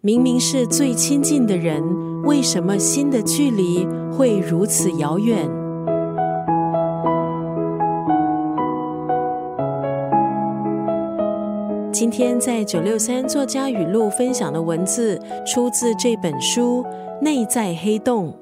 明明是最亲近的人，为什么心的距离会如此遥远？今天在九六三作家语录分享的文字，出自这本书《内在黑洞》。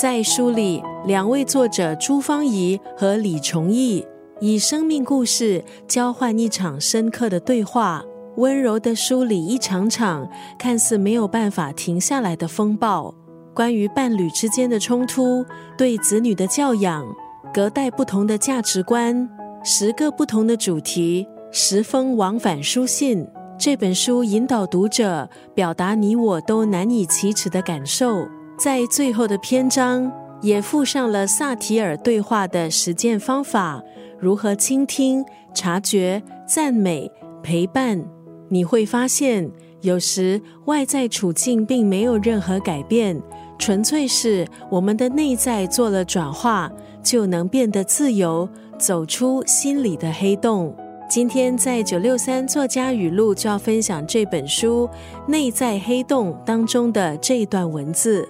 在书里，两位作者朱芳怡和李崇义以生命故事交换一场深刻的对话，温柔的梳理一场场看似没有办法停下来的风暴。关于伴侣之间的冲突，对子女的教养，隔代不同的价值观，十个不同的主题。十封往返书信，这本书引导读者表达你我都难以启齿的感受。在最后的篇章，也附上了萨提尔对话的实践方法：如何倾听、察觉、赞美、陪伴。你会发现，有时外在处境并没有任何改变，纯粹是我们的内在做了转化，就能变得自由，走出心里的黑洞。今天在九六三作家语录就要分享这本书《内在黑洞》当中的这段文字：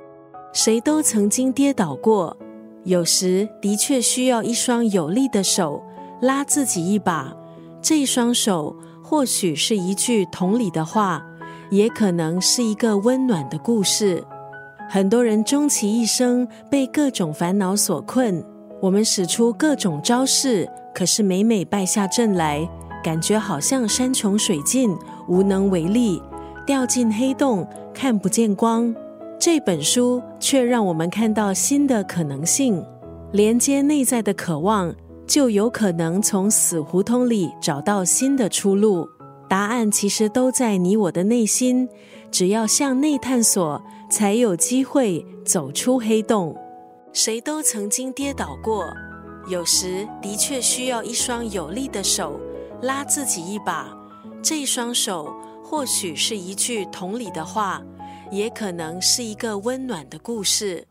谁都曾经跌倒过，有时的确需要一双有力的手拉自己一把。这双手或许是一句同理的话，也可能是一个温暖的故事。很多人终其一生被各种烦恼所困，我们使出各种招式。可是每每败下阵来，感觉好像山穷水尽，无能为力，掉进黑洞，看不见光。这本书却让我们看到新的可能性，连接内在的渴望，就有可能从死胡同里找到新的出路。答案其实都在你我的内心，只要向内探索，才有机会走出黑洞。谁都曾经跌倒过。有时的确需要一双有力的手拉自己一把，这双手或许是一句同理的话，也可能是一个温暖的故事。